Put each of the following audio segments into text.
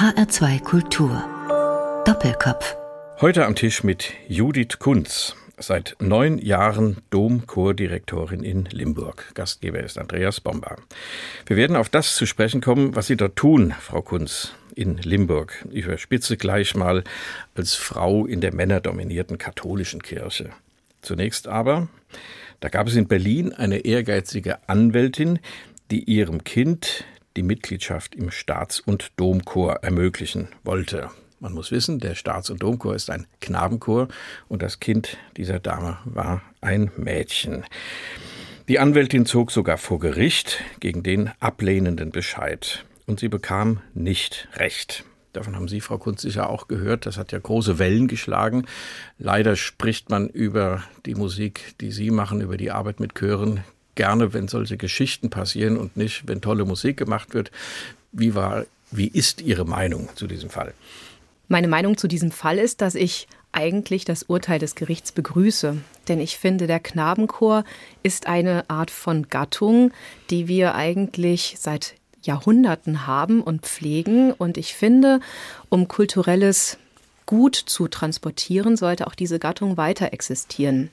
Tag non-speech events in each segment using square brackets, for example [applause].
HR2 Kultur. Doppelkopf. Heute am Tisch mit Judith Kunz, seit neun Jahren Domchordirektorin in Limburg. Gastgeber ist Andreas Bomber. Wir werden auf das zu sprechen kommen, was Sie dort tun, Frau Kunz, in Limburg. Ich überspitze gleich mal als Frau in der männerdominierten katholischen Kirche. Zunächst aber, da gab es in Berlin eine ehrgeizige Anwältin, die ihrem Kind die Mitgliedschaft im Staats- und Domchor ermöglichen wollte. Man muss wissen, der Staats- und Domchor ist ein Knabenchor und das Kind dieser Dame war ein Mädchen. Die Anwältin zog sogar vor Gericht gegen den ablehnenden Bescheid und sie bekam nicht recht. Davon haben Sie, Frau Kunz, sicher auch gehört. Das hat ja große Wellen geschlagen. Leider spricht man über die Musik, die Sie machen, über die Arbeit mit Chören, gerne, wenn solche Geschichten passieren und nicht, wenn tolle Musik gemacht wird. Wie war, wie ist Ihre Meinung zu diesem Fall? Meine Meinung zu diesem Fall ist, dass ich eigentlich das Urteil des Gerichts begrüße. Denn ich finde, der Knabenchor ist eine Art von Gattung, die wir eigentlich seit Jahrhunderten haben und pflegen. Und ich finde, um kulturelles Gut zu transportieren, sollte auch diese Gattung weiter existieren.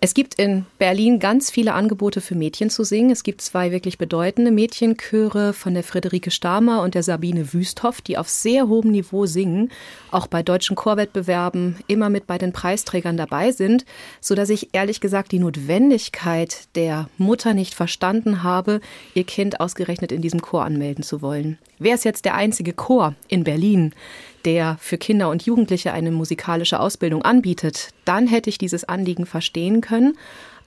Es gibt in Berlin ganz viele Angebote für Mädchen zu singen. Es gibt zwei wirklich bedeutende Mädchenchöre von der Friederike Stamer und der Sabine Wüsthoff, die auf sehr hohem Niveau singen, auch bei deutschen Chorwettbewerben immer mit bei den Preisträgern dabei sind, so dass ich ehrlich gesagt die Notwendigkeit der Mutter nicht verstanden habe, ihr Kind ausgerechnet in diesem Chor anmelden zu wollen. Wer ist jetzt der einzige Chor in Berlin, der für Kinder und Jugendliche eine musikalische Ausbildung anbietet, dann hätte ich dieses Anliegen verstehen können.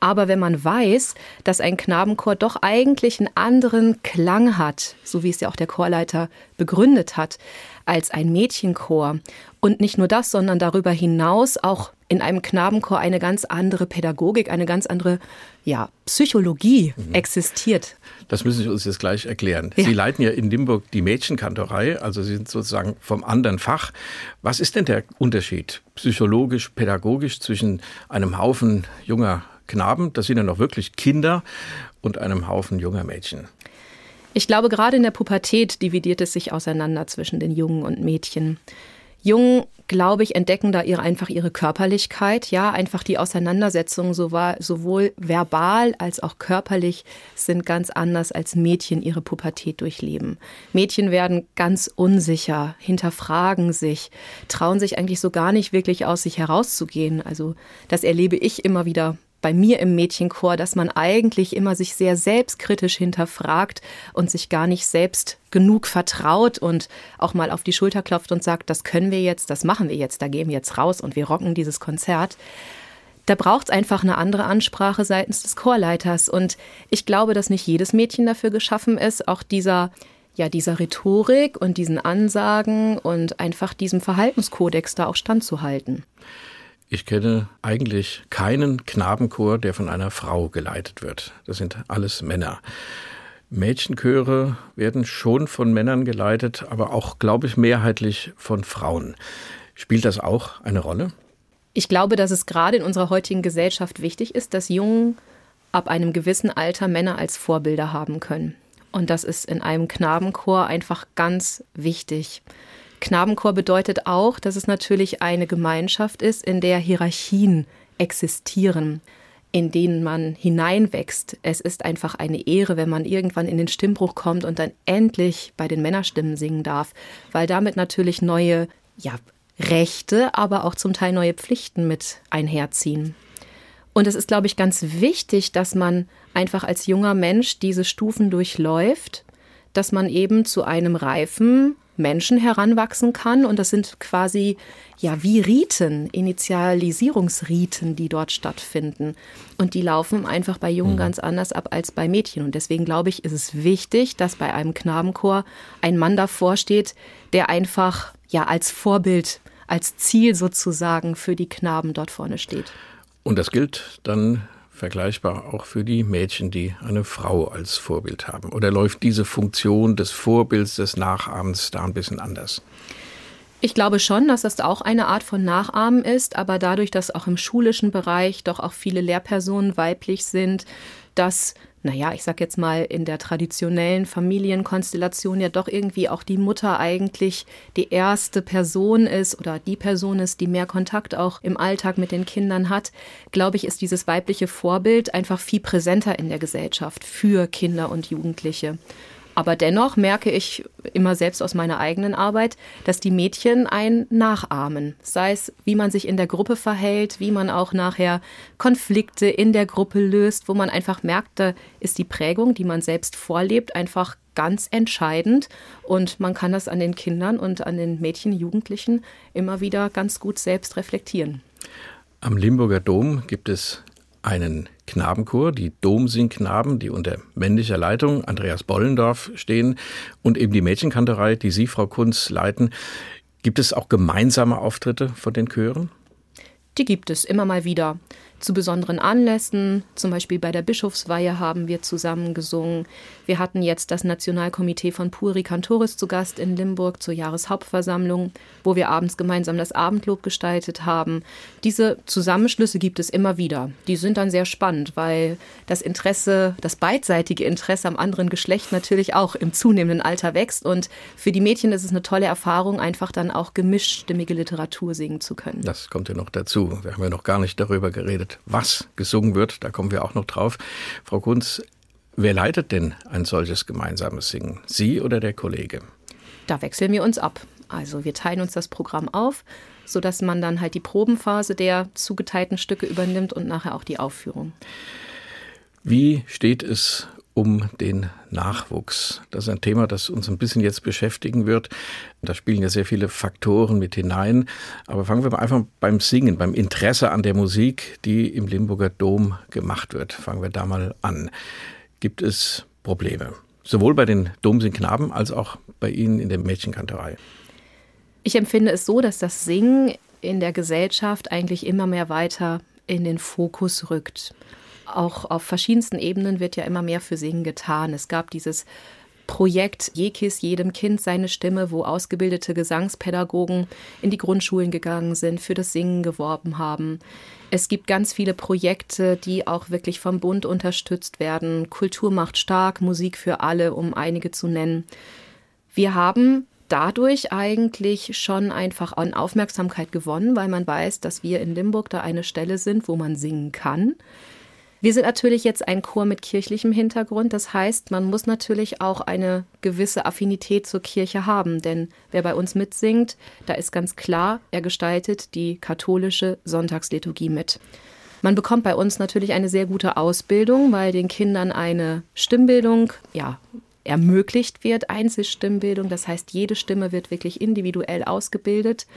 Aber wenn man weiß, dass ein Knabenchor doch eigentlich einen anderen Klang hat, so wie es ja auch der Chorleiter begründet hat, als ein Mädchenchor. Und nicht nur das, sondern darüber hinaus auch in einem Knabenchor eine ganz andere Pädagogik, eine ganz andere ja, Psychologie mhm. existiert. Das müssen Sie uns jetzt gleich erklären. Ja. Sie leiten ja in Limburg die Mädchenkantorei, also Sie sind sozusagen vom anderen Fach. Was ist denn der Unterschied psychologisch, pädagogisch zwischen einem Haufen junger Knaben, das sind ja noch wirklich Kinder, und einem Haufen junger Mädchen? Ich glaube, gerade in der Pubertät dividiert es sich auseinander zwischen den Jungen und Mädchen. Jungen, glaube ich, entdecken da ihre, einfach ihre Körperlichkeit, ja, einfach die Auseinandersetzungen sowohl verbal als auch körperlich sind ganz anders als Mädchen ihre Pubertät durchleben. Mädchen werden ganz unsicher, hinterfragen sich, trauen sich eigentlich so gar nicht wirklich aus sich herauszugehen. Also das erlebe ich immer wieder bei mir im Mädchenchor, dass man eigentlich immer sich sehr selbstkritisch hinterfragt und sich gar nicht selbst genug vertraut und auch mal auf die Schulter klopft und sagt, das können wir jetzt, das machen wir jetzt, da gehen wir jetzt raus und wir rocken dieses Konzert. Da braucht es einfach eine andere Ansprache seitens des Chorleiters. Und ich glaube, dass nicht jedes Mädchen dafür geschaffen ist, auch dieser ja, dieser Rhetorik und diesen Ansagen und einfach diesem Verhaltenskodex da auch standzuhalten. Ich kenne eigentlich keinen Knabenchor, der von einer Frau geleitet wird. Das sind alles Männer. Mädchenchöre werden schon von Männern geleitet, aber auch, glaube ich, mehrheitlich von Frauen. Spielt das auch eine Rolle? Ich glaube, dass es gerade in unserer heutigen Gesellschaft wichtig ist, dass Jungen ab einem gewissen Alter Männer als Vorbilder haben können. Und das ist in einem Knabenchor einfach ganz wichtig. Knabenchor bedeutet auch, dass es natürlich eine Gemeinschaft ist, in der Hierarchien existieren, in denen man hineinwächst. Es ist einfach eine Ehre, wenn man irgendwann in den Stimmbruch kommt und dann endlich bei den Männerstimmen singen darf, weil damit natürlich neue, ja, Rechte, aber auch zum Teil neue Pflichten mit einherziehen. Und es ist, glaube ich, ganz wichtig, dass man einfach als junger Mensch diese Stufen durchläuft, dass man eben zu einem reifen, Menschen heranwachsen kann. Und das sind quasi ja wie Riten, Initialisierungsriten, die dort stattfinden. Und die laufen einfach bei Jungen mhm. ganz anders ab als bei Mädchen. Und deswegen glaube ich, ist es wichtig, dass bei einem Knabenchor ein Mann davor steht, der einfach ja als Vorbild, als Ziel sozusagen für die Knaben dort vorne steht. Und das gilt dann vergleichbar auch für die Mädchen, die eine Frau als Vorbild haben? Oder läuft diese Funktion des Vorbilds, des Nachahmens da ein bisschen anders? Ich glaube schon, dass das auch eine Art von Nachahmen ist, aber dadurch, dass auch im schulischen Bereich doch auch viele Lehrpersonen weiblich sind, dass naja, ich sag jetzt mal, in der traditionellen Familienkonstellation ja doch irgendwie auch die Mutter eigentlich die erste Person ist oder die Person ist, die mehr Kontakt auch im Alltag mit den Kindern hat, glaube ich, ist dieses weibliche Vorbild einfach viel präsenter in der Gesellschaft für Kinder und Jugendliche. Aber dennoch merke ich immer selbst aus meiner eigenen Arbeit, dass die Mädchen ein nachahmen. Sei es, wie man sich in der Gruppe verhält, wie man auch nachher Konflikte in der Gruppe löst, wo man einfach merkt, da ist die Prägung, die man selbst vorlebt, einfach ganz entscheidend. Und man kann das an den Kindern und an den Mädchen, Jugendlichen immer wieder ganz gut selbst reflektieren. Am Limburger Dom gibt es einen Knabenchor, die Domsingknaben, die unter männlicher Leitung Andreas Bollendorf stehen und eben die Mädchenkanterei, die Sie, Frau Kunz, leiten. Gibt es auch gemeinsame Auftritte von den Chören? Die gibt es immer mal wieder zu besonderen Anlässen, zum Beispiel bei der Bischofsweihe haben wir zusammen gesungen. Wir hatten jetzt das Nationalkomitee von Puri Cantoris zu Gast in Limburg zur Jahreshauptversammlung, wo wir abends gemeinsam das Abendlob gestaltet haben. Diese Zusammenschlüsse gibt es immer wieder. Die sind dann sehr spannend, weil das Interesse, das beidseitige Interesse am anderen Geschlecht natürlich auch im zunehmenden Alter wächst. Und für die Mädchen ist es eine tolle Erfahrung, einfach dann auch gemischtstimmige Literatur singen zu können. Das kommt ja noch dazu. Wir haben ja noch gar nicht darüber geredet was gesungen wird. Da kommen wir auch noch drauf. Frau Kunz, wer leitet denn ein solches gemeinsames Singen? Sie oder der Kollege? Da wechseln wir uns ab. Also wir teilen uns das Programm auf, sodass man dann halt die Probenphase der zugeteilten Stücke übernimmt und nachher auch die Aufführung. Wie steht es um den Nachwuchs. Das ist ein Thema, das uns ein bisschen jetzt beschäftigen wird. Da spielen ja sehr viele Faktoren mit hinein. Aber fangen wir mal einfach beim Singen, beim Interesse an der Musik, die im Limburger Dom gemacht wird. Fangen wir da mal an. Gibt es Probleme? Sowohl bei den Domsingknaben als auch bei Ihnen in der Mädchenkanterei. Ich empfinde es so, dass das Singen in der Gesellschaft eigentlich immer mehr weiter in den Fokus rückt auch auf verschiedensten Ebenen wird ja immer mehr für Singen getan. Es gab dieses Projekt Jekis, jedem Kind seine Stimme, wo ausgebildete Gesangspädagogen in die Grundschulen gegangen sind, für das Singen geworben haben. Es gibt ganz viele Projekte, die auch wirklich vom Bund unterstützt werden. Kultur macht stark, Musik für alle, um einige zu nennen. Wir haben dadurch eigentlich schon einfach an Aufmerksamkeit gewonnen, weil man weiß, dass wir in Limburg da eine Stelle sind, wo man singen kann. Wir sind natürlich jetzt ein Chor mit kirchlichem Hintergrund. Das heißt, man muss natürlich auch eine gewisse Affinität zur Kirche haben. Denn wer bei uns mitsingt, da ist ganz klar, er gestaltet die katholische Sonntagsliturgie mit. Man bekommt bei uns natürlich eine sehr gute Ausbildung, weil den Kindern eine Stimmbildung, ja, ermöglicht wird, Einzelstimmbildung. Das heißt, jede Stimme wird wirklich individuell ausgebildet.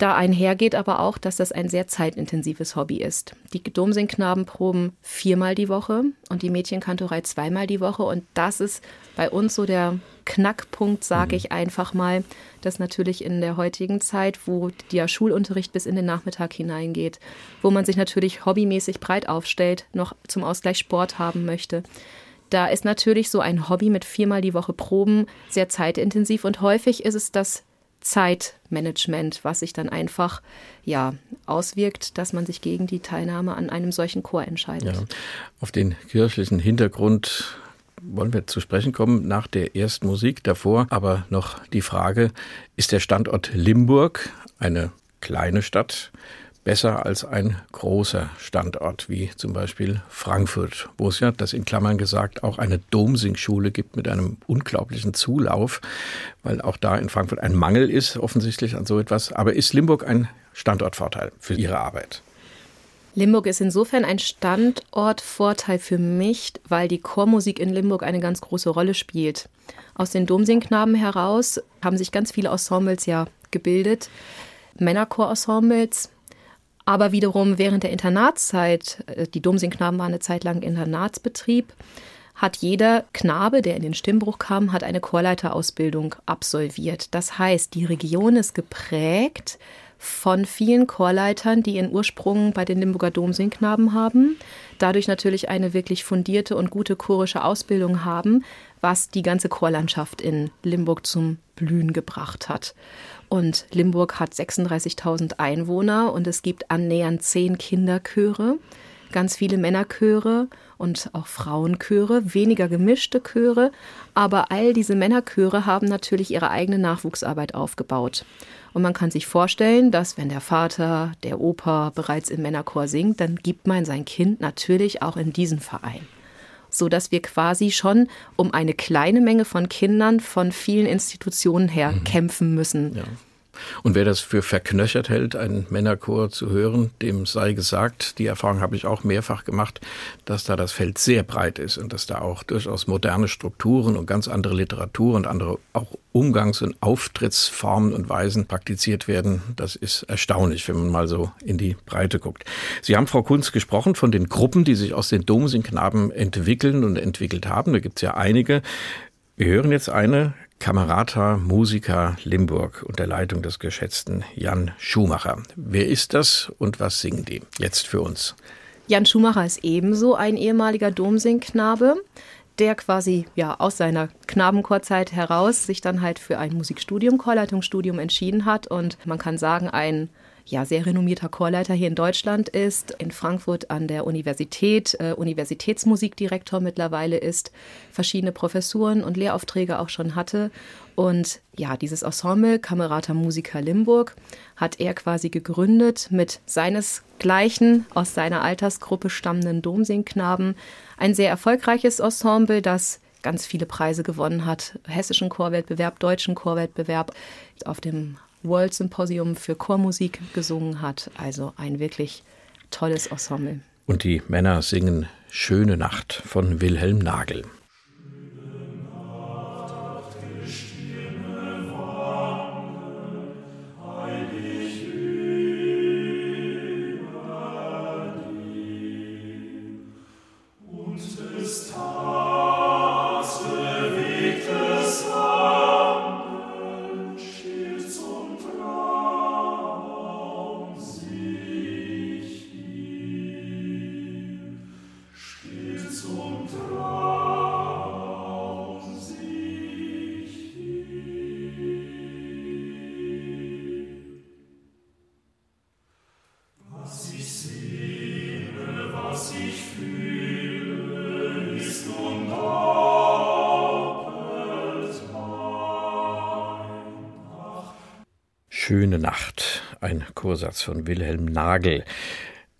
Da einhergeht aber auch, dass das ein sehr zeitintensives Hobby ist. Die Domsingknaben proben viermal die Woche und die Mädchenkantorei zweimal die Woche. Und das ist bei uns so der Knackpunkt, sage mhm. ich einfach mal, dass natürlich in der heutigen Zeit, wo der Schulunterricht bis in den Nachmittag hineingeht, wo man sich natürlich hobbymäßig breit aufstellt, noch zum Ausgleich Sport haben möchte, da ist natürlich so ein Hobby mit viermal die Woche Proben sehr zeitintensiv und häufig ist es das Zeitmanagement, was sich dann einfach ja auswirkt, dass man sich gegen die Teilnahme an einem solchen Chor entscheidet. Ja, auf den kirchlichen Hintergrund wollen wir zu sprechen kommen nach der ersten Musik. Davor aber noch die Frage, ist der Standort Limburg eine kleine Stadt besser als ein großer Standort wie zum Beispiel Frankfurt, wo es ja, das in Klammern gesagt, auch eine Domsingschule gibt mit einem unglaublichen Zulauf, weil auch da in Frankfurt ein Mangel ist, offensichtlich an so etwas. Aber ist Limburg ein Standortvorteil für Ihre Arbeit? Limburg ist insofern ein Standortvorteil für mich, weil die Chormusik in Limburg eine ganz große Rolle spielt. Aus den Domsingknaben heraus haben sich ganz viele Ensembles ja gebildet. Männerchor-Ensembles, aber wiederum während der Internatszeit, äh, die Domsingknaben waren eine Zeit lang Internatsbetrieb, hat jeder Knabe, der in den Stimmbruch kam, hat eine Chorleiterausbildung absolviert. Das heißt, die Region ist geprägt von vielen Chorleitern, die ihren Ursprung bei den Limburger Domsingknaben haben, dadurch natürlich eine wirklich fundierte und gute chorische Ausbildung haben, was die ganze Chorlandschaft in Limburg zum Blühen gebracht hat. Und Limburg hat 36.000 Einwohner und es gibt annähernd zehn Kinderchöre. Ganz viele Männerchöre und auch Frauenchöre, weniger gemischte Chöre, aber all diese Männerchöre haben natürlich ihre eigene Nachwuchsarbeit aufgebaut. Und man kann sich vorstellen, dass wenn der Vater, der Opa bereits im Männerchor singt, dann gibt man sein Kind natürlich auch in diesen Verein so dass wir quasi schon um eine kleine Menge von Kindern von vielen Institutionen her mhm. kämpfen müssen. Ja. Und wer das für verknöchert hält, einen Männerchor zu hören, dem sei gesagt, die Erfahrung habe ich auch mehrfach gemacht, dass da das Feld sehr breit ist und dass da auch durchaus moderne Strukturen und ganz andere Literatur und andere auch Umgangs- und Auftrittsformen und Weisen praktiziert werden. Das ist erstaunlich, wenn man mal so in die Breite guckt. Sie haben, Frau Kunz, gesprochen von den Gruppen, die sich aus den Domsingknaben entwickeln und entwickelt haben. Da gibt es ja einige. Wir hören jetzt eine Kamerata Musiker Limburg unter Leitung des geschätzten Jan Schumacher. Wer ist das und was singen die? Jetzt für uns. Jan Schumacher ist ebenso ein ehemaliger Domsingknabe, der quasi ja aus seiner Knabenchorzeit heraus sich dann halt für ein Musikstudium, Chorleitungsstudium entschieden hat und man kann sagen, ein ja, sehr renommierter Chorleiter hier in Deutschland ist, in Frankfurt an der Universität, äh, Universitätsmusikdirektor mittlerweile ist, verschiedene Professuren und Lehraufträge auch schon hatte. Und ja, dieses Ensemble Kamerata Musica Limburg hat er quasi gegründet mit seinesgleichen aus seiner Altersgruppe stammenden Domsingknaben. Ein sehr erfolgreiches Ensemble, das ganz viele Preise gewonnen hat. Hessischen Chorwettbewerb, deutschen Chorwettbewerb. Auf dem World Symposium für Chormusik gesungen hat. Also ein wirklich tolles Ensemble. Und die Männer singen Schöne Nacht von Wilhelm Nagel. Schöne Nacht, ein Chorsatz von Wilhelm Nagel.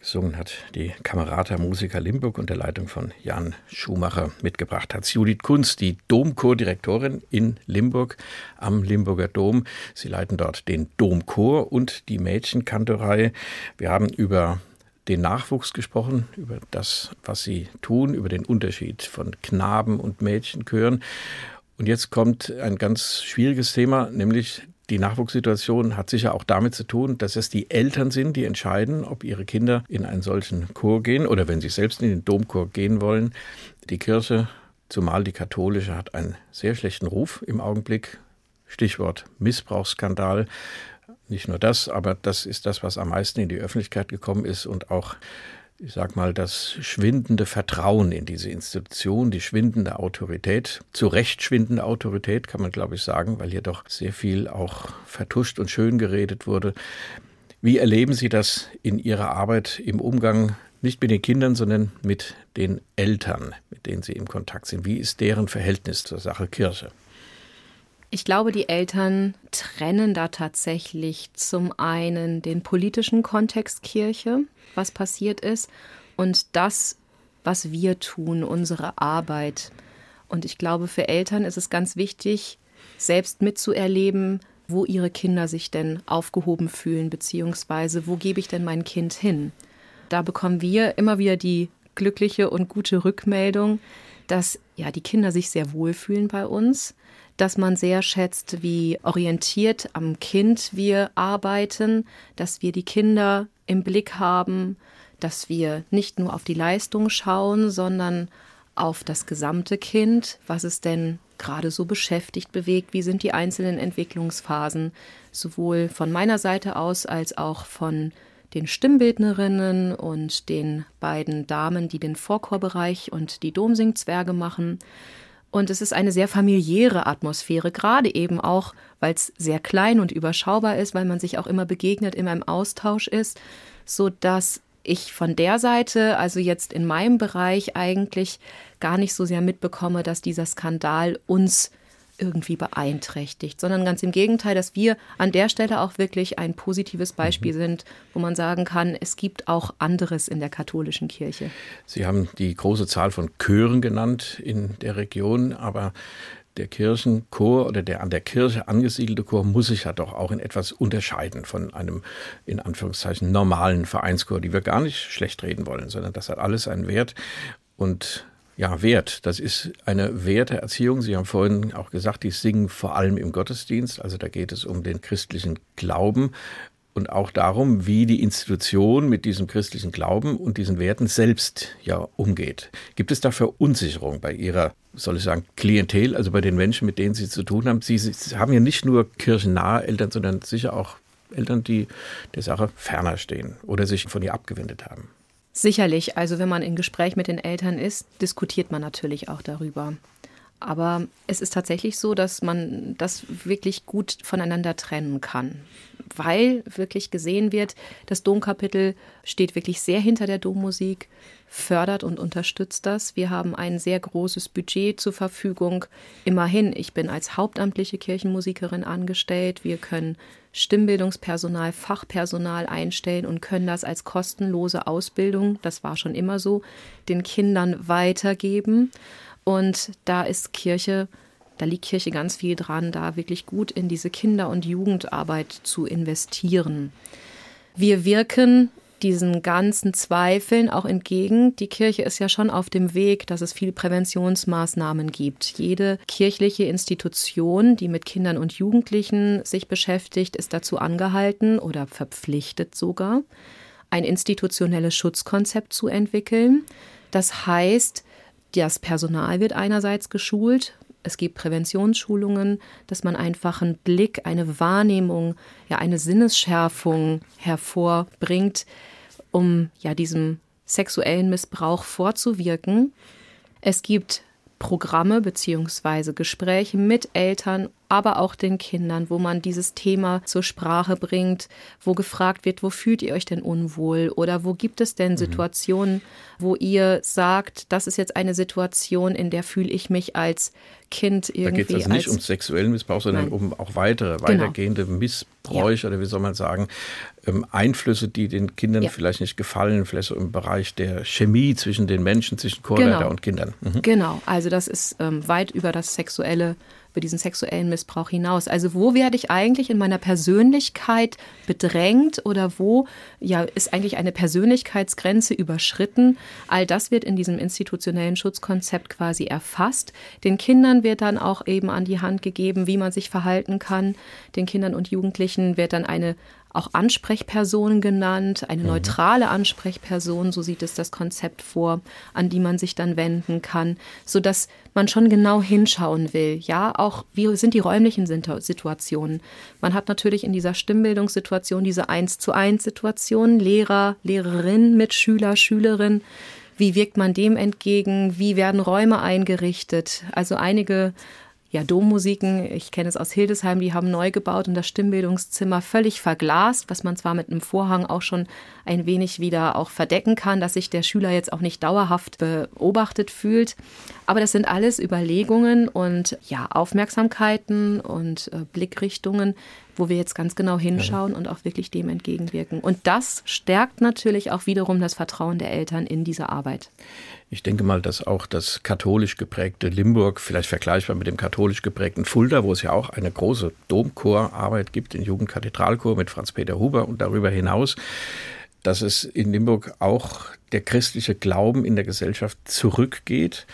Gesungen hat die Kamerata Musiker Limburg unter Leitung von Jan Schumacher mitgebracht. Hat Judith Kunz, die Domchordirektorin in Limburg am Limburger Dom. Sie leiten dort den Domchor und die Mädchenkantorei. Wir haben über den Nachwuchs gesprochen, über das, was sie tun, über den Unterschied von Knaben und Mädchenchören. Und jetzt kommt ein ganz schwieriges Thema, nämlich die Nachwuchssituation hat sicher auch damit zu tun, dass es die Eltern sind, die entscheiden, ob ihre Kinder in einen solchen Chor gehen oder wenn sie selbst in den Domchor gehen wollen. Die Kirche, zumal die katholische, hat einen sehr schlechten Ruf im Augenblick. Stichwort Missbrauchsskandal. Nicht nur das, aber das ist das, was am meisten in die Öffentlichkeit gekommen ist und auch ich sag mal, das schwindende Vertrauen in diese Institution, die schwindende Autorität, zu Recht schwindende Autorität, kann man glaube ich sagen, weil hier doch sehr viel auch vertuscht und schön geredet wurde. Wie erleben Sie das in Ihrer Arbeit im Umgang nicht mit den Kindern, sondern mit den Eltern, mit denen Sie im Kontakt sind? Wie ist deren Verhältnis zur Sache Kirche? Ich glaube, die Eltern trennen da tatsächlich zum einen den politischen Kontext Kirche, was passiert ist, und das, was wir tun, unsere Arbeit. Und ich glaube, für Eltern ist es ganz wichtig, selbst mitzuerleben, wo ihre Kinder sich denn aufgehoben fühlen, beziehungsweise wo gebe ich denn mein Kind hin. Da bekommen wir immer wieder die glückliche und gute Rückmeldung, dass ja die Kinder sich sehr wohlfühlen bei uns, dass man sehr schätzt, wie orientiert am Kind wir arbeiten, dass wir die Kinder im Blick haben, dass wir nicht nur auf die Leistung schauen, sondern auf das gesamte Kind, was es denn gerade so beschäftigt, bewegt, wie sind die einzelnen Entwicklungsphasen, sowohl von meiner Seite aus als auch von den Stimmbildnerinnen und den beiden Damen, die den Vorchorbereich und die Domsingzwerge machen. Und es ist eine sehr familiäre Atmosphäre, gerade eben auch, weil es sehr klein und überschaubar ist, weil man sich auch immer begegnet, immer im Austausch ist, so dass ich von der Seite, also jetzt in meinem Bereich eigentlich gar nicht so sehr mitbekomme, dass dieser Skandal uns irgendwie beeinträchtigt, sondern ganz im Gegenteil, dass wir an der Stelle auch wirklich ein positives Beispiel mhm. sind, wo man sagen kann, es gibt auch anderes in der katholischen Kirche. Sie haben die große Zahl von Chören genannt in der Region, aber der Kirchenchor oder der an der Kirche angesiedelte Chor muss sich ja doch auch in etwas unterscheiden von einem in Anführungszeichen normalen Vereinschor, die wir gar nicht schlecht reden wollen, sondern das hat alles einen Wert und ja, Wert. Das ist eine Werteerziehung. Sie haben vorhin auch gesagt, die singen vor allem im Gottesdienst. Also da geht es um den christlichen Glauben und auch darum, wie die Institution mit diesem christlichen Glauben und diesen Werten selbst ja umgeht. Gibt es da Verunsicherung bei Ihrer, soll ich sagen, Klientel, also bei den Menschen, mit denen Sie zu tun haben? Sie, Sie haben ja nicht nur kirchennahe Eltern, sondern sicher auch Eltern, die der Sache ferner stehen oder sich von ihr abgewendet haben. Sicherlich, also wenn man in Gespräch mit den Eltern ist, diskutiert man natürlich auch darüber. Aber es ist tatsächlich so, dass man das wirklich gut voneinander trennen kann, weil wirklich gesehen wird, das Domkapitel steht wirklich sehr hinter der Dommusik, fördert und unterstützt das. Wir haben ein sehr großes Budget zur Verfügung. Immerhin, ich bin als hauptamtliche Kirchenmusikerin angestellt. Wir können Stimmbildungspersonal, Fachpersonal einstellen und können das als kostenlose Ausbildung, das war schon immer so, den Kindern weitergeben. Und da ist Kirche, da liegt Kirche ganz viel dran, da wirklich gut in diese Kinder- und Jugendarbeit zu investieren. Wir wirken diesen ganzen Zweifeln auch entgegen. Die Kirche ist ja schon auf dem Weg, dass es viele Präventionsmaßnahmen gibt. Jede kirchliche Institution, die mit Kindern und Jugendlichen sich beschäftigt, ist dazu angehalten oder verpflichtet sogar, ein institutionelles Schutzkonzept zu entwickeln. Das heißt, das Personal wird einerseits geschult, es gibt Präventionsschulungen, dass man einfach einen Blick, eine Wahrnehmung, ja eine Sinnesschärfung hervorbringt, um ja diesem sexuellen Missbrauch vorzuwirken. Es gibt Programme beziehungsweise Gespräche mit Eltern aber auch den Kindern, wo man dieses Thema zur Sprache bringt, wo gefragt wird, wo fühlt ihr euch denn unwohl oder wo gibt es denn mhm. Situationen, wo ihr sagt, das ist jetzt eine Situation, in der fühle ich mich als Kind irgendwie. Da geht es also nicht um sexuellen Missbrauch, sondern Nein. um auch weitere, genau. weitergehende Missbräuche ja. oder wie soll man sagen, ähm, Einflüsse, die den Kindern ja. vielleicht nicht gefallen, vielleicht so im Bereich der Chemie zwischen den Menschen, zwischen Chorleiter genau. und Kindern. Mhm. Genau, also das ist ähm, weit über das Sexuelle über diesen sexuellen Missbrauch hinaus. Also wo werde ich eigentlich in meiner Persönlichkeit bedrängt oder wo ja, ist eigentlich eine Persönlichkeitsgrenze überschritten? All das wird in diesem institutionellen Schutzkonzept quasi erfasst. Den Kindern wird dann auch eben an die Hand gegeben, wie man sich verhalten kann. Den Kindern und Jugendlichen wird dann eine auch Ansprechpersonen genannt, eine mhm. neutrale Ansprechperson, so sieht es das Konzept vor, an die man sich dann wenden kann, so dass man schon genau hinschauen will. Ja, auch wie sind die räumlichen Situationen? Man hat natürlich in dieser Stimmbildungssituation diese eins zu eins Situation, Lehrer, Lehrerin mit Schüler, Schülerin. Wie wirkt man dem entgegen? Wie werden Räume eingerichtet? Also einige ja, Dommusiken, ich kenne es aus Hildesheim, die haben neu gebaut und das Stimmbildungszimmer völlig verglast, was man zwar mit einem Vorhang auch schon ein wenig wieder auch verdecken kann, dass sich der Schüler jetzt auch nicht dauerhaft beobachtet fühlt. Aber das sind alles Überlegungen und ja, Aufmerksamkeiten und äh, Blickrichtungen, wo wir jetzt ganz genau hinschauen ja. und auch wirklich dem entgegenwirken. Und das stärkt natürlich auch wiederum das Vertrauen der Eltern in diese Arbeit. Ich denke mal, dass auch das katholisch geprägte Limburg, vielleicht vergleichbar mit dem katholisch geprägten Fulda, wo es ja auch eine große Domchorarbeit gibt, den Jugendkathedralchor mit Franz-Peter Huber und darüber hinaus, dass es in Limburg auch der christliche Glauben in der Gesellschaft zurückgeht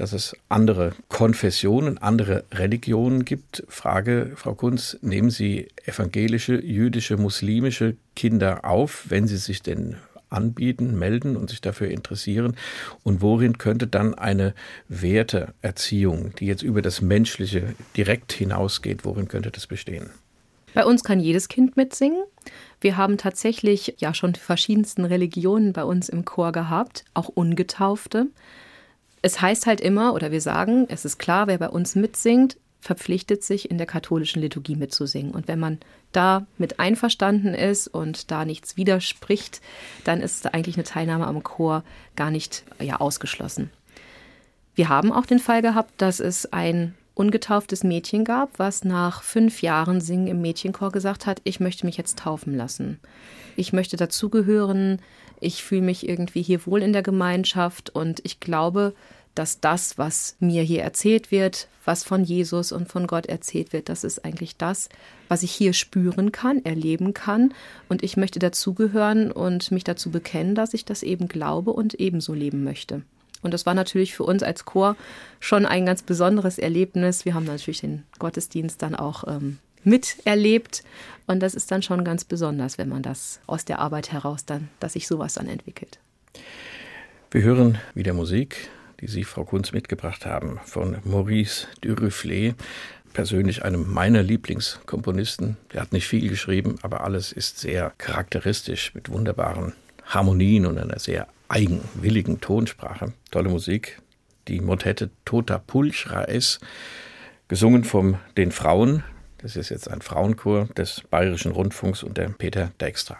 dass es andere Konfessionen, andere Religionen gibt. Frage, Frau Kunz, nehmen Sie evangelische, jüdische, muslimische Kinder auf, wenn sie sich denn anbieten, melden und sich dafür interessieren? Und worin könnte dann eine Werteerziehung, die jetzt über das Menschliche direkt hinausgeht, worin könnte das bestehen? Bei uns kann jedes Kind mitsingen. Wir haben tatsächlich ja schon die verschiedensten Religionen bei uns im Chor gehabt, auch Ungetaufte. Es heißt halt immer, oder wir sagen, es ist klar, wer bei uns mitsingt, verpflichtet sich, in der katholischen Liturgie mitzusingen. Und wenn man da mit einverstanden ist und da nichts widerspricht, dann ist eigentlich eine Teilnahme am Chor gar nicht ja, ausgeschlossen. Wir haben auch den Fall gehabt, dass es ein ungetauftes Mädchen gab, was nach fünf Jahren Singen im Mädchenchor gesagt hat, ich möchte mich jetzt taufen lassen. Ich möchte dazugehören, ich fühle mich irgendwie hier wohl in der Gemeinschaft und ich glaube, dass das, was mir hier erzählt wird, was von Jesus und von Gott erzählt wird, das ist eigentlich das, was ich hier spüren kann, erleben kann. Und ich möchte dazugehören und mich dazu bekennen, dass ich das eben glaube und ebenso leben möchte. Und das war natürlich für uns als Chor schon ein ganz besonderes Erlebnis. Wir haben natürlich den Gottesdienst dann auch ähm, miterlebt. Und das ist dann schon ganz besonders, wenn man das aus der Arbeit heraus dann, dass sich sowas dann entwickelt. Wir hören wieder Musik, die Sie, Frau Kunz, mitgebracht haben, von Maurice Duruflé, persönlich einem meiner Lieblingskomponisten. Er hat nicht viel geschrieben, aber alles ist sehr charakteristisch mit wunderbaren Harmonien und einer sehr eigenwilligen Tonsprache. Tolle Musik. Die Motette Tota Pulchra ist gesungen von den Frauen. Das ist jetzt ein Frauenchor des Bayerischen Rundfunks und der Peter Dijkstra.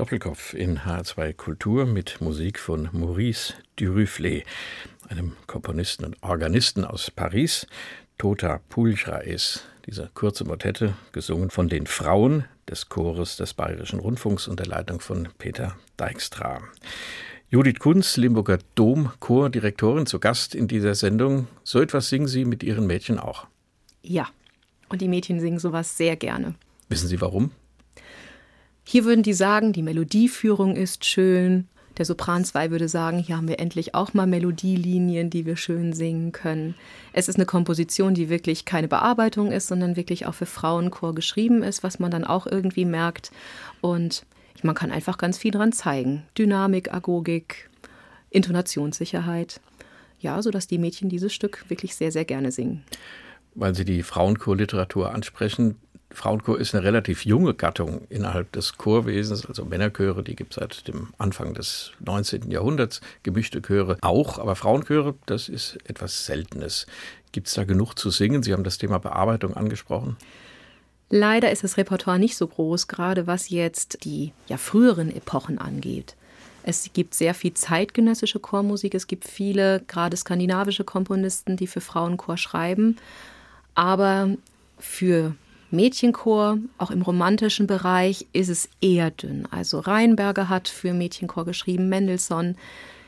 Doppelkopf in H2 Kultur mit Musik von Maurice Duruflé, einem Komponisten und Organisten aus Paris. Tota Pulchrais, diese kurze Motette, gesungen von den Frauen des Chores des Bayerischen Rundfunks unter Leitung von Peter Dijkstra. Judith Kunz, Limburger Domchordirektorin, zu Gast in dieser Sendung. So etwas singen Sie mit Ihren Mädchen auch? Ja, und die Mädchen singen sowas sehr gerne. Wissen Sie warum? Hier würden die sagen, die Melodieführung ist schön. Der Sopran 2 würde sagen, hier haben wir endlich auch mal Melodielinien, die wir schön singen können. Es ist eine Komposition, die wirklich keine Bearbeitung ist, sondern wirklich auch für Frauenchor geschrieben ist, was man dann auch irgendwie merkt. Und man kann einfach ganz viel dran zeigen. Dynamik, Agogik, Intonationssicherheit. Ja, sodass die Mädchen dieses Stück wirklich sehr, sehr gerne singen. Weil Sie die Frauenchorliteratur ansprechen, Frauenchor ist eine relativ junge Gattung innerhalb des Chorwesens, also Männerchöre, die gibt es seit dem Anfang des 19. Jahrhunderts, gemischte Chöre auch, aber Frauenchöre, das ist etwas Seltenes. Gibt es da genug zu singen? Sie haben das Thema Bearbeitung angesprochen. Leider ist das Repertoire nicht so groß, gerade was jetzt die ja, früheren Epochen angeht. Es gibt sehr viel zeitgenössische Chormusik, es gibt viele, gerade skandinavische Komponisten, die für Frauenchor schreiben. Aber für Mädchenchor, auch im romantischen Bereich, ist es eher dünn. Also Reinberger hat für Mädchenchor geschrieben, Mendelssohn.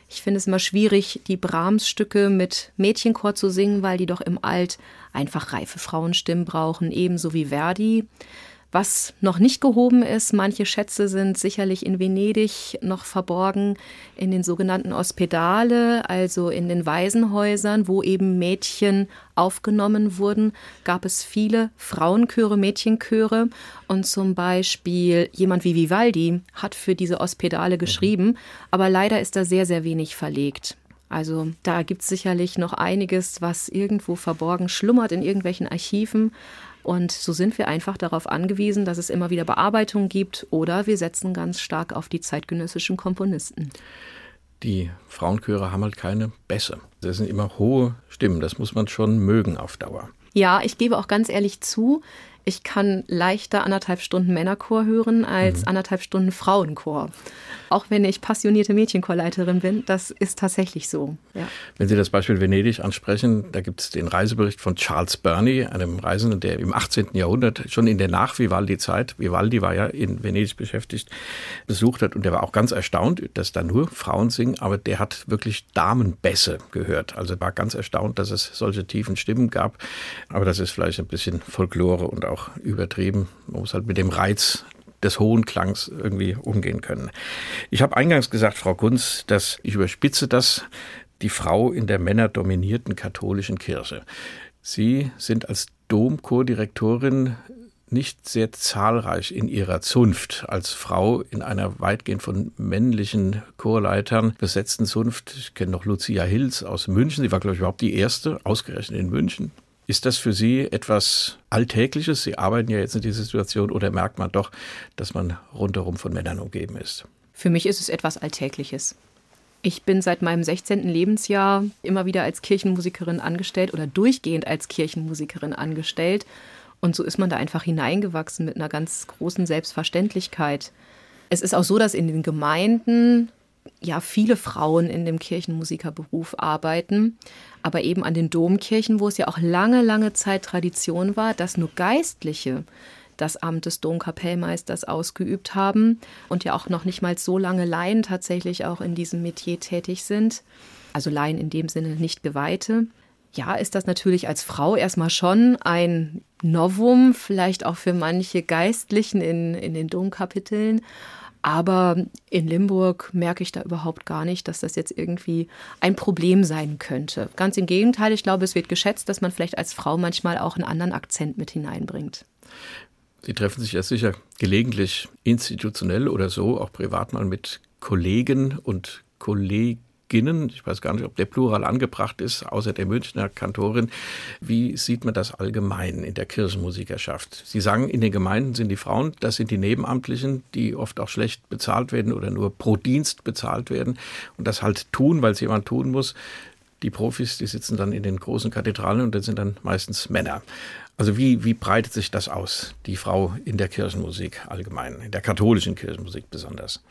Ich finde es immer schwierig, die Brahms-Stücke mit Mädchenchor zu singen, weil die doch im Alt einfach reife Frauenstimmen brauchen, ebenso wie Verdi. Was noch nicht gehoben ist, manche Schätze sind sicherlich in Venedig noch verborgen, in den sogenannten Ospedale, also in den Waisenhäusern, wo eben Mädchen aufgenommen wurden, gab es viele Frauenchöre, Mädchenchöre und zum Beispiel jemand wie Vivaldi hat für diese Ospedale geschrieben, aber leider ist da sehr, sehr wenig verlegt. Also da gibt es sicherlich noch einiges, was irgendwo verborgen schlummert in irgendwelchen Archiven. Und so sind wir einfach darauf angewiesen, dass es immer wieder Bearbeitungen gibt oder wir setzen ganz stark auf die zeitgenössischen Komponisten. Die Frauenchöre haben halt keine Bässe. Das sind immer hohe Stimmen. Das muss man schon mögen auf Dauer. Ja, ich gebe auch ganz ehrlich zu, Ich kann leichter anderthalb Stunden Männerchor hören als mhm. anderthalb Stunden Frauenchor. Auch wenn ich passionierte Mädchenchorleiterin bin, das ist tatsächlich so. Ja. Wenn Sie das Beispiel Venedig ansprechen, da gibt es den Reisebericht von Charles Burney, einem Reisenden, der im 18. Jahrhundert schon in der Nach-Vivaldi-Zeit, Vivaldi war ja in Venedig beschäftigt, besucht hat und der war auch ganz erstaunt, dass da nur Frauen singen, aber der hat wirklich Damenbässe gehört. Also war ganz erstaunt, dass es solche tiefen Stimmen gab. Aber das ist vielleicht ein bisschen Folklore und auch übertrieben. Man muss halt mit dem Reiz des hohen Klangs irgendwie umgehen können. Ich habe eingangs gesagt, Frau Kunz, dass ich überspitze das, die Frau in der männerdominierten katholischen Kirche. Sie sind als Domchordirektorin nicht sehr zahlreich in ihrer Zunft als Frau in einer weitgehend von männlichen Chorleitern besetzten Zunft. Ich kenne noch Lucia Hills aus München. Sie war, glaube ich, überhaupt die erste, ausgerechnet in München. Ist das für Sie etwas Alltägliches? Sie arbeiten ja jetzt in dieser Situation oder merkt man doch, dass man rundherum von Männern umgeben ist? Für mich ist es etwas Alltägliches. Ich bin seit meinem 16. Lebensjahr immer wieder als Kirchenmusikerin angestellt oder durchgehend als Kirchenmusikerin angestellt. Und so ist man da einfach hineingewachsen mit einer ganz großen Selbstverständlichkeit. Es ist auch so, dass in den Gemeinden ja viele Frauen in dem Kirchenmusikerberuf arbeiten, aber eben an den Domkirchen, wo es ja auch lange, lange Zeit Tradition war, dass nur Geistliche das Amt des Domkapellmeisters ausgeübt haben und ja auch noch nicht mal so lange Laien tatsächlich auch in diesem Metier tätig sind. Also Laien in dem Sinne nicht Geweihte. Ja, ist das natürlich als Frau erstmal schon ein Novum, vielleicht auch für manche Geistlichen in, in den Domkapiteln. Aber in Limburg merke ich da überhaupt gar nicht, dass das jetzt irgendwie ein Problem sein könnte. Ganz im Gegenteil, ich glaube, es wird geschätzt, dass man vielleicht als Frau manchmal auch einen anderen Akzent mit hineinbringt. Sie treffen sich ja sicher gelegentlich institutionell oder so, auch privat mal mit Kollegen und Kollegen Ginnen, ich weiß gar nicht, ob der Plural angebracht ist, außer der Münchner Kantorin. Wie sieht man das allgemein in der Kirchenmusikerschaft? Sie sagen, in den Gemeinden sind die Frauen, das sind die Nebenamtlichen, die oft auch schlecht bezahlt werden oder nur pro Dienst bezahlt werden und das halt tun, weil es jemand tun muss. Die Profis, die sitzen dann in den großen Kathedralen und das sind dann meistens Männer. Also wie, wie breitet sich das aus, die Frau in der Kirchenmusik allgemein, in der katholischen Kirchenmusik besonders?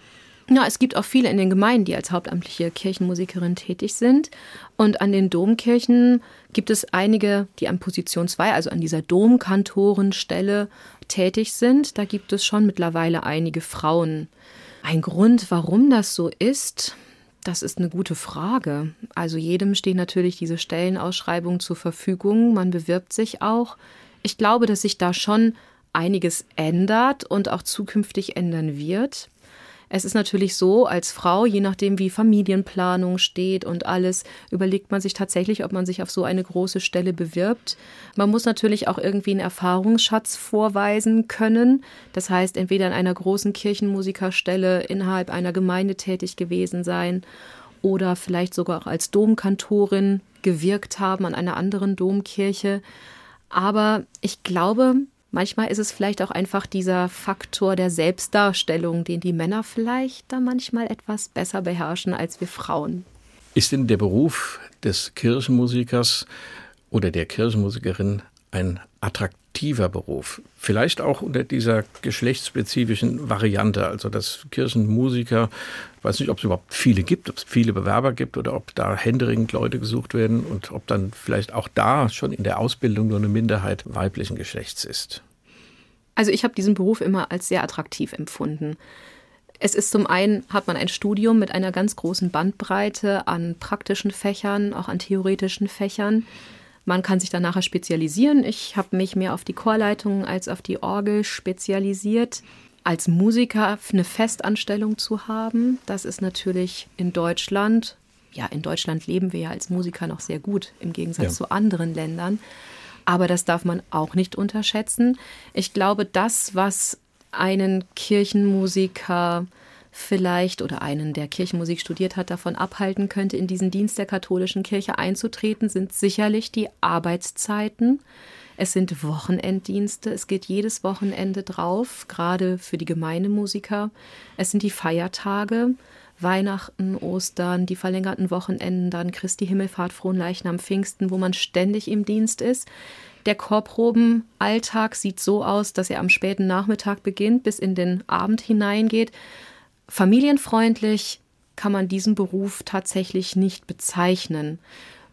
Ja, es gibt auch viele in den Gemeinden, die als hauptamtliche Kirchenmusikerin tätig sind. Und an den Domkirchen gibt es einige, die an Position 2, also an dieser Domkantorenstelle tätig sind. Da gibt es schon mittlerweile einige Frauen. Ein Grund, warum das so ist, das ist eine gute Frage. Also jedem stehen natürlich diese Stellenausschreibungen zur Verfügung. Man bewirbt sich auch. Ich glaube, dass sich da schon einiges ändert und auch zukünftig ändern wird. Es ist natürlich so, als Frau, je nachdem wie Familienplanung steht und alles, überlegt man sich tatsächlich, ob man sich auf so eine große Stelle bewirbt. Man muss natürlich auch irgendwie einen Erfahrungsschatz vorweisen können. Das heißt, entweder in einer großen Kirchenmusikerstelle innerhalb einer Gemeinde tätig gewesen sein oder vielleicht sogar auch als Domkantorin gewirkt haben an einer anderen Domkirche. Aber ich glaube, Manchmal ist es vielleicht auch einfach dieser Faktor der Selbstdarstellung, den die Männer vielleicht da manchmal etwas besser beherrschen als wir Frauen. Ist denn der Beruf des Kirchenmusikers oder der Kirchenmusikerin ein attraktiver Beruf? Vielleicht auch unter dieser geschlechtsspezifischen Variante, also dass Kirchenmusiker, ich weiß nicht, ob es überhaupt viele gibt, ob es viele Bewerber gibt oder ob da händeringend Leute gesucht werden und ob dann vielleicht auch da schon in der Ausbildung nur eine Minderheit weiblichen Geschlechts ist. Also ich habe diesen Beruf immer als sehr attraktiv empfunden. Es ist zum einen, hat man ein Studium mit einer ganz großen Bandbreite an praktischen Fächern, auch an theoretischen Fächern. Man kann sich dann nachher spezialisieren. Ich habe mich mehr auf die Chorleitung als auf die Orgel spezialisiert. Als Musiker eine Festanstellung zu haben, das ist natürlich in Deutschland, ja, in Deutschland leben wir ja als Musiker noch sehr gut im Gegensatz ja. zu anderen Ländern. Aber das darf man auch nicht unterschätzen. Ich glaube, das, was einen Kirchenmusiker vielleicht oder einen, der Kirchenmusik studiert hat, davon abhalten könnte, in diesen Dienst der katholischen Kirche einzutreten, sind sicherlich die Arbeitszeiten. Es sind Wochenenddienste, es geht jedes Wochenende drauf, gerade für die Gemeindemusiker. Es sind die Feiertage, Weihnachten, Ostern, die verlängerten Wochenenden, dann Christi Himmelfahrt, Frohen Leichnam, Pfingsten, wo man ständig im Dienst ist. Der Chorprobenalltag sieht so aus, dass er am späten Nachmittag beginnt, bis in den Abend hineingeht. Familienfreundlich kann man diesen Beruf tatsächlich nicht bezeichnen.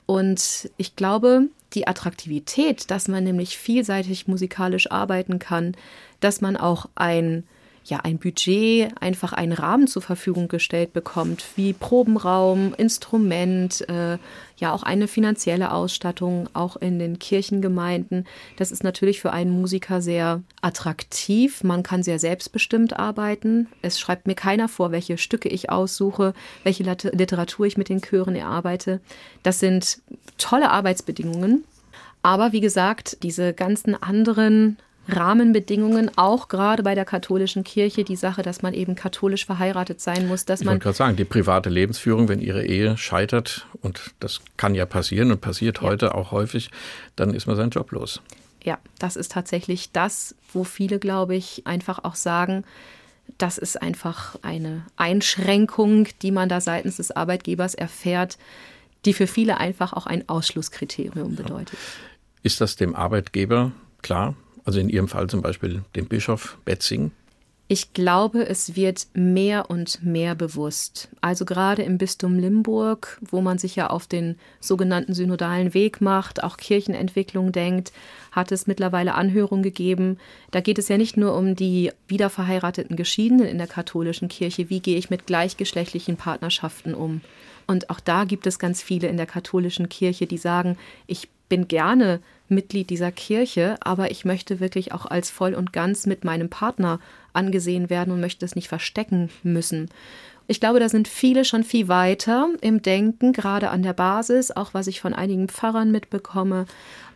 Und ich glaube, die Attraktivität, dass man nämlich vielseitig musikalisch arbeiten kann, dass man auch ein ja ein Budget, einfach einen Rahmen zur Verfügung gestellt bekommt, wie Probenraum, Instrument, äh, ja auch eine finanzielle Ausstattung, auch in den Kirchengemeinden. Das ist natürlich für einen Musiker sehr attraktiv. Man kann sehr selbstbestimmt arbeiten. Es schreibt mir keiner vor, welche Stücke ich aussuche, welche Literatur ich mit den Chören erarbeite. Das sind tolle Arbeitsbedingungen. Aber wie gesagt, diese ganzen anderen Rahmenbedingungen, auch gerade bei der katholischen Kirche, die Sache, dass man eben katholisch verheiratet sein muss, dass ich man. wollte gerade sagen, die private Lebensführung, wenn ihre Ehe scheitert, und das kann ja passieren und passiert ja. heute auch häufig, dann ist man seinen Job los. Ja, das ist tatsächlich das, wo viele, glaube ich, einfach auch sagen, das ist einfach eine Einschränkung, die man da seitens des Arbeitgebers erfährt, die für viele einfach auch ein Ausschlusskriterium bedeutet. Ist das dem Arbeitgeber klar? Also in Ihrem Fall zum Beispiel dem Bischof Betzing? Ich glaube, es wird mehr und mehr bewusst. Also gerade im Bistum Limburg, wo man sich ja auf den sogenannten synodalen Weg macht, auch Kirchenentwicklung denkt, hat es mittlerweile Anhörungen gegeben. Da geht es ja nicht nur um die wiederverheirateten Geschiedenen in der katholischen Kirche, wie gehe ich mit gleichgeschlechtlichen Partnerschaften um. Und auch da gibt es ganz viele in der katholischen Kirche, die sagen, ich bin gerne Mitglied dieser Kirche, aber ich möchte wirklich auch als voll und ganz mit meinem Partner angesehen werden und möchte es nicht verstecken müssen. Ich glaube, da sind viele schon viel weiter im Denken, gerade an der Basis, auch was ich von einigen Pfarrern mitbekomme,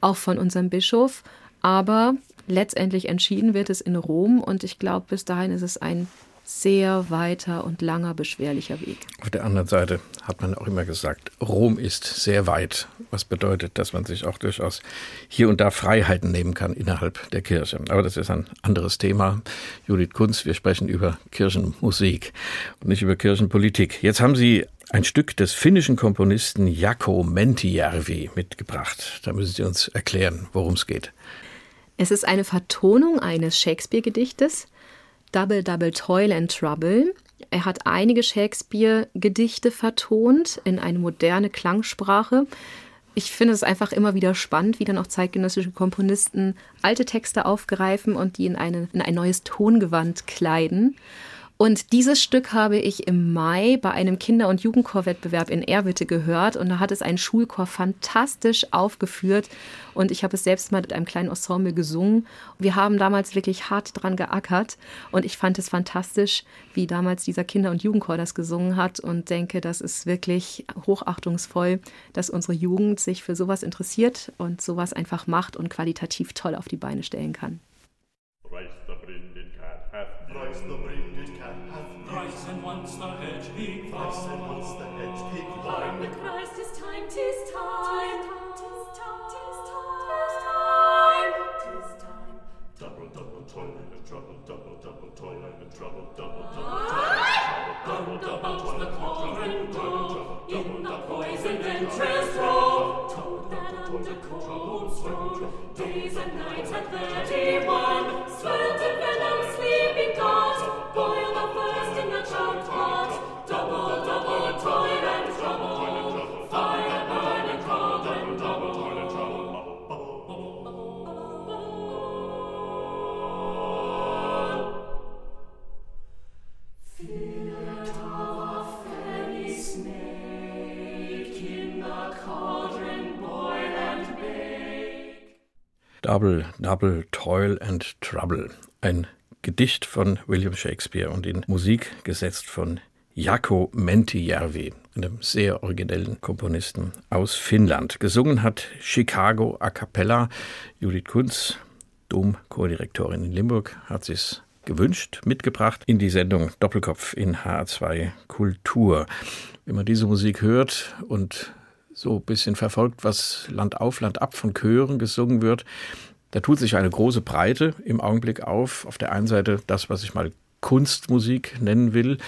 auch von unserem Bischof. Aber letztendlich entschieden wird es in Rom und ich glaube, bis dahin ist es ein sehr weiter und langer, beschwerlicher Weg. Auf der anderen Seite hat man auch immer gesagt, Rom ist sehr weit, was bedeutet, dass man sich auch durchaus hier und da Freiheiten nehmen kann innerhalb der Kirche. Aber das ist ein anderes Thema. Judith Kunz, wir sprechen über Kirchenmusik und nicht über Kirchenpolitik. Jetzt haben Sie ein Stück des finnischen Komponisten Jako Mentijärvi mitgebracht. Da müssen Sie uns erklären, worum es geht. Es ist eine Vertonung eines Shakespeare-Gedichtes, Double Double Toil and Trouble. Er hat einige Shakespeare-Gedichte vertont in eine moderne Klangsprache. Ich finde es einfach immer wieder spannend, wie dann auch zeitgenössische Komponisten alte Texte aufgreifen und die in, eine, in ein neues Tongewand kleiden. Und dieses Stück habe ich im Mai bei einem Kinder- und Jugendchorwettbewerb in Erwitte gehört und da hat es ein Schulchor fantastisch aufgeführt und ich habe es selbst mal mit einem kleinen Ensemble gesungen. Wir haben damals wirklich hart dran geackert und ich fand es fantastisch, wie damals dieser Kinder- und Jugendchor das gesungen hat und denke, das ist wirklich hochachtungsvoll, dass unsere Jugend sich für sowas interessiert und sowas einfach macht und qualitativ toll auf die Beine stellen kann. monster, monster, and take one. The Christ, tis time, tis time. Tis time, tis time, tis time. Double, double, toil and trouble, double, double, toil and trouble, double, double, toil. double, double, double, the cauldron bowl, in the poison entrails throw. Toad that under cold stone, days and nights at thirty-one, Double, Double, Toil and Trouble. Ein Gedicht von William Shakespeare und in Musik gesetzt von Jako Mentijärvi, einem sehr originellen Komponisten aus Finnland. Gesungen hat Chicago a cappella. Judith Kunz, Domchordirektorin in Limburg, hat es gewünscht, mitgebracht in die Sendung Doppelkopf in H2 Kultur. Wenn man diese Musik hört und so ein bisschen verfolgt, was Land auf, Land ab von Chören gesungen wird. Da tut sich eine große Breite im Augenblick auf. Auf der einen Seite das, was ich mal Kunstmusik nennen will,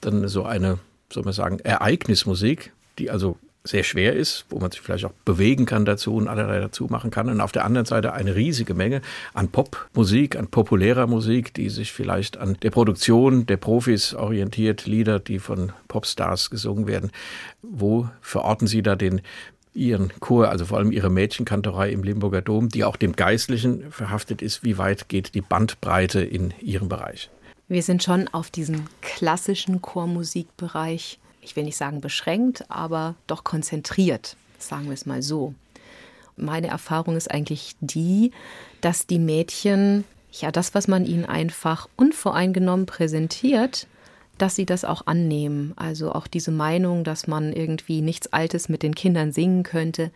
dann so eine, soll man sagen, Ereignismusik, die also sehr schwer ist, wo man sich vielleicht auch bewegen kann dazu und allerlei dazu machen kann. Und auf der anderen Seite eine riesige Menge an Popmusik, an populärer Musik, die sich vielleicht an der Produktion der Profis orientiert, Lieder, die von Popstars gesungen werden. Wo verorten Sie da den Ihren Chor, also vor allem Ihre Mädchenkantorei im Limburger Dom, die auch dem Geistlichen verhaftet ist? Wie weit geht die Bandbreite in Ihrem Bereich? Wir sind schon auf diesem klassischen Chormusikbereich ich will nicht sagen beschränkt, aber doch konzentriert, sagen wir es mal so. Meine Erfahrung ist eigentlich die, dass die Mädchen, ja, das, was man ihnen einfach unvoreingenommen präsentiert, dass sie das auch annehmen. Also auch diese Meinung, dass man irgendwie nichts Altes mit den Kindern singen könnte,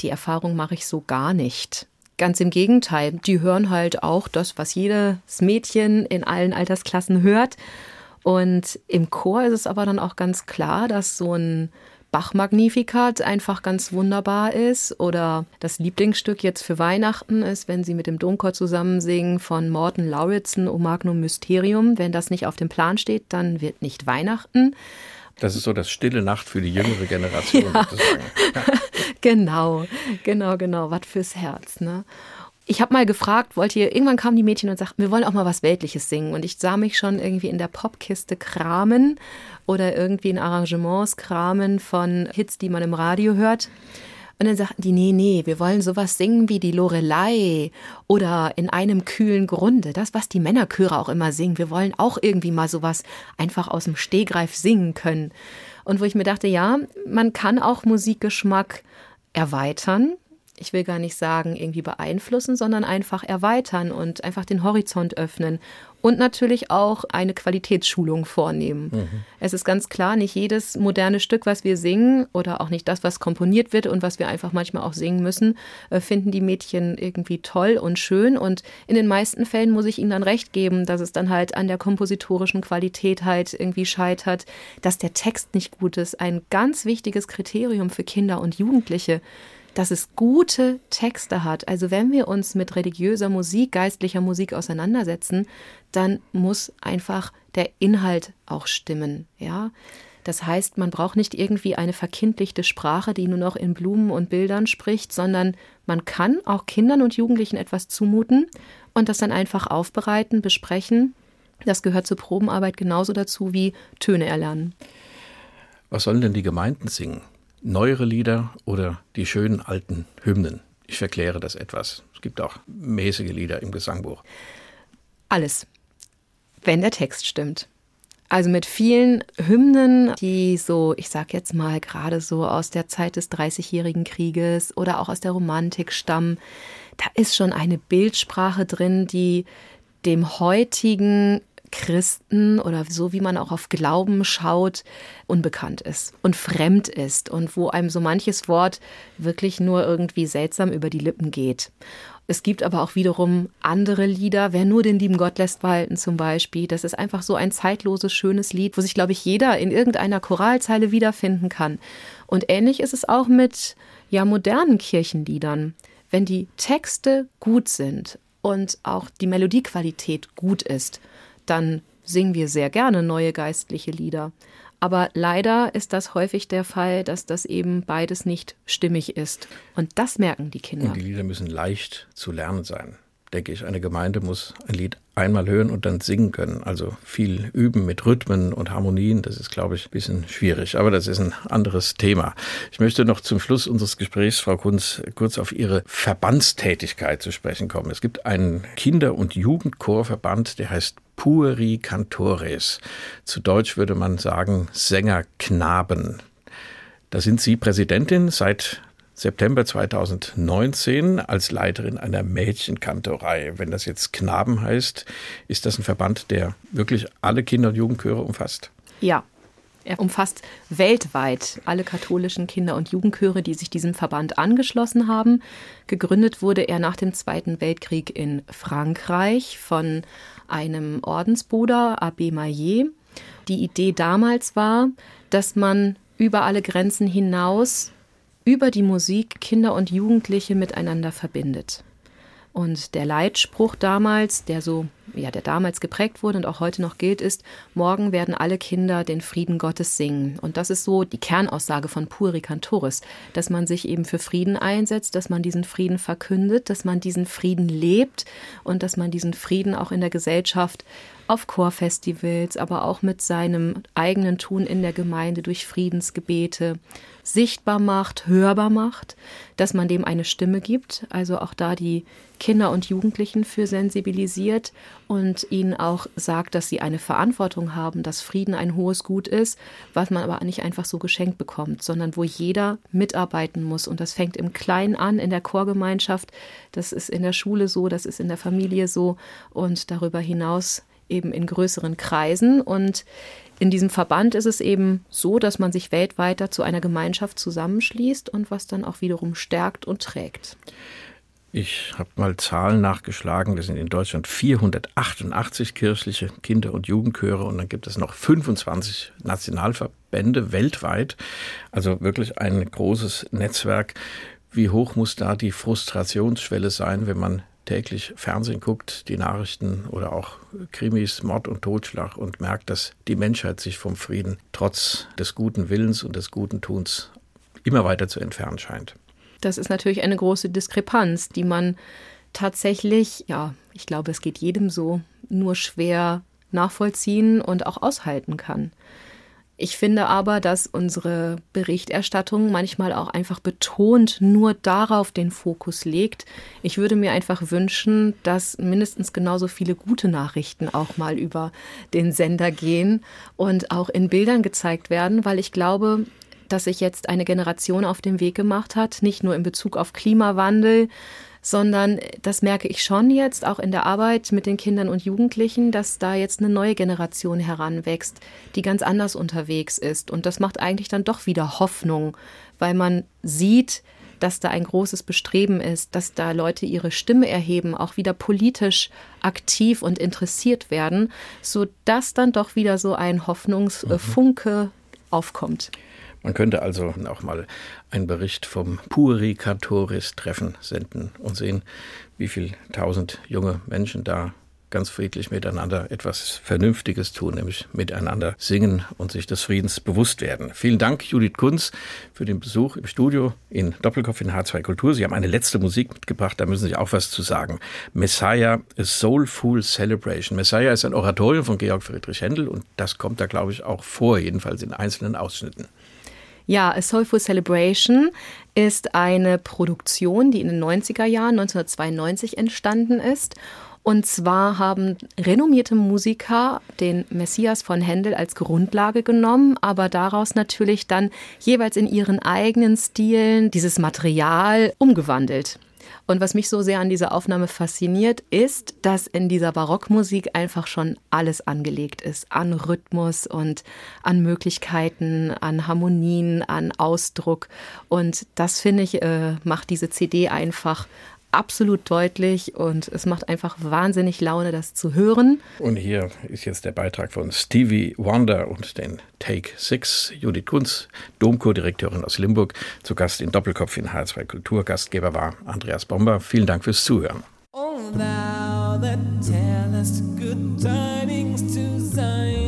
die Erfahrung mache ich so gar nicht. Ganz im Gegenteil, die hören halt auch das, was jedes Mädchen in allen Altersklassen hört und im Chor ist es aber dann auch ganz klar, dass so ein Bach-Magnificat einfach ganz wunderbar ist oder das Lieblingsstück jetzt für Weihnachten ist, wenn sie mit dem Domchor zusammen singen von Morton Lauritsen O Magnum Mysterium. Wenn das nicht auf dem Plan steht, dann wird nicht Weihnachten. Das ist so das stille Nacht für die jüngere Generation [laughs] ja. sozusagen. Ja. [laughs] genau, genau, genau. Was fürs Herz. Ne? Ich habe mal gefragt, wollt ihr, irgendwann kamen die Mädchen und sagten, wir wollen auch mal was Weltliches singen. Und ich sah mich schon irgendwie in der Popkiste kramen oder irgendwie in Arrangements kramen von Hits, die man im Radio hört. Und dann sagten die, nee, nee, wir wollen sowas singen wie die Lorelei oder in einem kühlen Grunde. Das, was die Männerchöre auch immer singen. Wir wollen auch irgendwie mal sowas einfach aus dem Stehgreif singen können. Und wo ich mir dachte, ja, man kann auch Musikgeschmack erweitern ich will gar nicht sagen, irgendwie beeinflussen, sondern einfach erweitern und einfach den Horizont öffnen und natürlich auch eine Qualitätsschulung vornehmen. Mhm. Es ist ganz klar, nicht jedes moderne Stück, was wir singen oder auch nicht das, was komponiert wird und was wir einfach manchmal auch singen müssen, äh, finden die Mädchen irgendwie toll und schön. Und in den meisten Fällen muss ich ihnen dann recht geben, dass es dann halt an der kompositorischen Qualität halt irgendwie scheitert, dass der Text nicht gut ist. Ein ganz wichtiges Kriterium für Kinder und Jugendliche dass es gute Texte hat. Also wenn wir uns mit religiöser Musik, geistlicher Musik auseinandersetzen, dann muss einfach der Inhalt auch stimmen, ja. Das heißt, man braucht nicht irgendwie eine verkindlichte Sprache, die nur noch in Blumen und Bildern spricht, sondern man kann auch Kindern und Jugendlichen etwas zumuten und das dann einfach aufbereiten, besprechen. Das gehört zur Probenarbeit genauso dazu wie Töne erlernen. Was sollen denn die Gemeinden singen? Neuere Lieder oder die schönen alten Hymnen? Ich verkläre das etwas. Es gibt auch mäßige Lieder im Gesangbuch. Alles, wenn der Text stimmt. Also mit vielen Hymnen, die so, ich sag jetzt mal, gerade so aus der Zeit des Dreißigjährigen Krieges oder auch aus der Romantik stammen, da ist schon eine Bildsprache drin, die dem heutigen Christen oder so wie man auch auf Glauben schaut, unbekannt ist und fremd ist und wo einem so manches Wort wirklich nur irgendwie seltsam über die Lippen geht. Es gibt aber auch wiederum andere Lieder, wer nur den lieben Gott lässt walten zum Beispiel. Das ist einfach so ein zeitloses, schönes Lied, wo sich, glaube ich, jeder in irgendeiner Choralzeile wiederfinden kann. Und ähnlich ist es auch mit ja modernen Kirchenliedern. Wenn die Texte gut sind und auch die Melodiequalität gut ist, dann singen wir sehr gerne neue geistliche Lieder. Aber leider ist das häufig der Fall, dass das eben beides nicht stimmig ist. Und das merken die Kinder. Und die Lieder müssen leicht zu lernen sein denke ich. Eine Gemeinde muss ein Lied einmal hören und dann singen können. Also viel üben mit Rhythmen und Harmonien. Das ist, glaube ich, ein bisschen schwierig. Aber das ist ein anderes Thema. Ich möchte noch zum Schluss unseres Gesprächs, Frau Kunz, kurz auf Ihre Verbandstätigkeit zu sprechen kommen. Es gibt einen Kinder- und Jugendchorverband, der heißt Pueri Cantores. Zu Deutsch würde man sagen Sängerknaben. Da sind Sie Präsidentin seit September 2019 als Leiterin einer Mädchenkantorei. Wenn das jetzt Knaben heißt, ist das ein Verband, der wirklich alle Kinder- und Jugendchöre umfasst? Ja, er umfasst weltweit alle katholischen Kinder- und Jugendchöre, die sich diesem Verband angeschlossen haben. Gegründet wurde er nach dem Zweiten Weltkrieg in Frankreich von einem Ordensbruder, Abbé Maillet. Die Idee damals war, dass man über alle Grenzen hinaus über die Musik Kinder und Jugendliche miteinander verbindet. Und der Leitspruch damals, der so ja, der damals geprägt wurde und auch heute noch gilt, ist, morgen werden alle Kinder den Frieden Gottes singen. Und das ist so die Kernaussage von Puri Cantoris, dass man sich eben für Frieden einsetzt, dass man diesen Frieden verkündet, dass man diesen Frieden lebt und dass man diesen Frieden auch in der Gesellschaft auf Chorfestivals, aber auch mit seinem eigenen Tun in der Gemeinde durch Friedensgebete sichtbar macht, hörbar macht, dass man dem eine Stimme gibt, also auch da die Kinder und Jugendlichen für sensibilisiert und ihnen auch sagt, dass sie eine Verantwortung haben, dass Frieden ein hohes Gut ist, was man aber nicht einfach so geschenkt bekommt, sondern wo jeder mitarbeiten muss. Und das fängt im Kleinen an, in der Chorgemeinschaft, das ist in der Schule so, das ist in der Familie so und darüber hinaus eben in größeren Kreisen. Und in diesem Verband ist es eben so, dass man sich weltweit zu einer Gemeinschaft zusammenschließt und was dann auch wiederum stärkt und trägt. Ich habe mal Zahlen nachgeschlagen. Wir sind in Deutschland 488 kirchliche Kinder- und Jugendchöre und dann gibt es noch 25 Nationalverbände weltweit. Also wirklich ein großes Netzwerk. Wie hoch muss da die Frustrationsschwelle sein, wenn man täglich Fernsehen guckt, die Nachrichten oder auch Krimis, Mord und Totschlag und merkt, dass die Menschheit sich vom Frieden trotz des guten Willens und des guten Tuns immer weiter zu entfernen scheint. Das ist natürlich eine große Diskrepanz, die man tatsächlich, ja, ich glaube, es geht jedem so, nur schwer nachvollziehen und auch aushalten kann. Ich finde aber, dass unsere Berichterstattung manchmal auch einfach betont nur darauf den Fokus legt. Ich würde mir einfach wünschen, dass mindestens genauso viele gute Nachrichten auch mal über den Sender gehen und auch in Bildern gezeigt werden, weil ich glaube, dass sich jetzt eine Generation auf den Weg gemacht hat, nicht nur in Bezug auf Klimawandel, sondern das merke ich schon jetzt auch in der Arbeit mit den Kindern und Jugendlichen, dass da jetzt eine neue Generation heranwächst, die ganz anders unterwegs ist. Und das macht eigentlich dann doch wieder Hoffnung, weil man sieht, dass da ein großes Bestreben ist, dass da Leute ihre Stimme erheben, auch wieder politisch aktiv und interessiert werden, so dass dann doch wieder so ein Hoffnungsfunke mhm. aufkommt. Man könnte also auch mal einen Bericht vom Puricatoris-Treffen senden und sehen, wie viele tausend junge Menschen da ganz friedlich miteinander etwas Vernünftiges tun, nämlich miteinander singen und sich des Friedens bewusst werden. Vielen Dank, Judith Kunz, für den Besuch im Studio in Doppelkopf in H2 Kultur. Sie haben eine letzte Musik mitgebracht, da müssen Sie auch was zu sagen. Messiah, a Soulful Celebration. Messiah ist ein Oratorium von Georg Friedrich Händel und das kommt da, glaube ich, auch vor, jedenfalls in einzelnen Ausschnitten. Ja, A Soulful Celebration ist eine Produktion, die in den 90er Jahren 1992 entstanden ist. Und zwar haben renommierte Musiker den Messias von Händel als Grundlage genommen, aber daraus natürlich dann jeweils in ihren eigenen Stilen dieses Material umgewandelt. Und was mich so sehr an dieser Aufnahme fasziniert, ist, dass in dieser Barockmusik einfach schon alles angelegt ist. An Rhythmus und an Möglichkeiten, an Harmonien, an Ausdruck. Und das, finde ich, äh, macht diese CD einfach absolut deutlich und es macht einfach wahnsinnig Laune, das zu hören. Und hier ist jetzt der Beitrag von Stevie Wonder und den Take Six. Judith Kunz, Domchordirektorin aus Limburg, zu Gast in Doppelkopf in H2 Kultur. Gastgeber war Andreas Bomber. Vielen Dank fürs Zuhören. Oh, thou that tellest good tidings to Zion,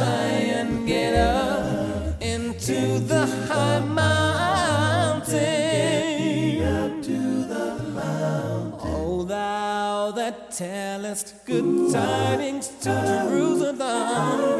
to Zion. Get up into the high mountain. Oh, thou that tellest good tidings to Jerusalem.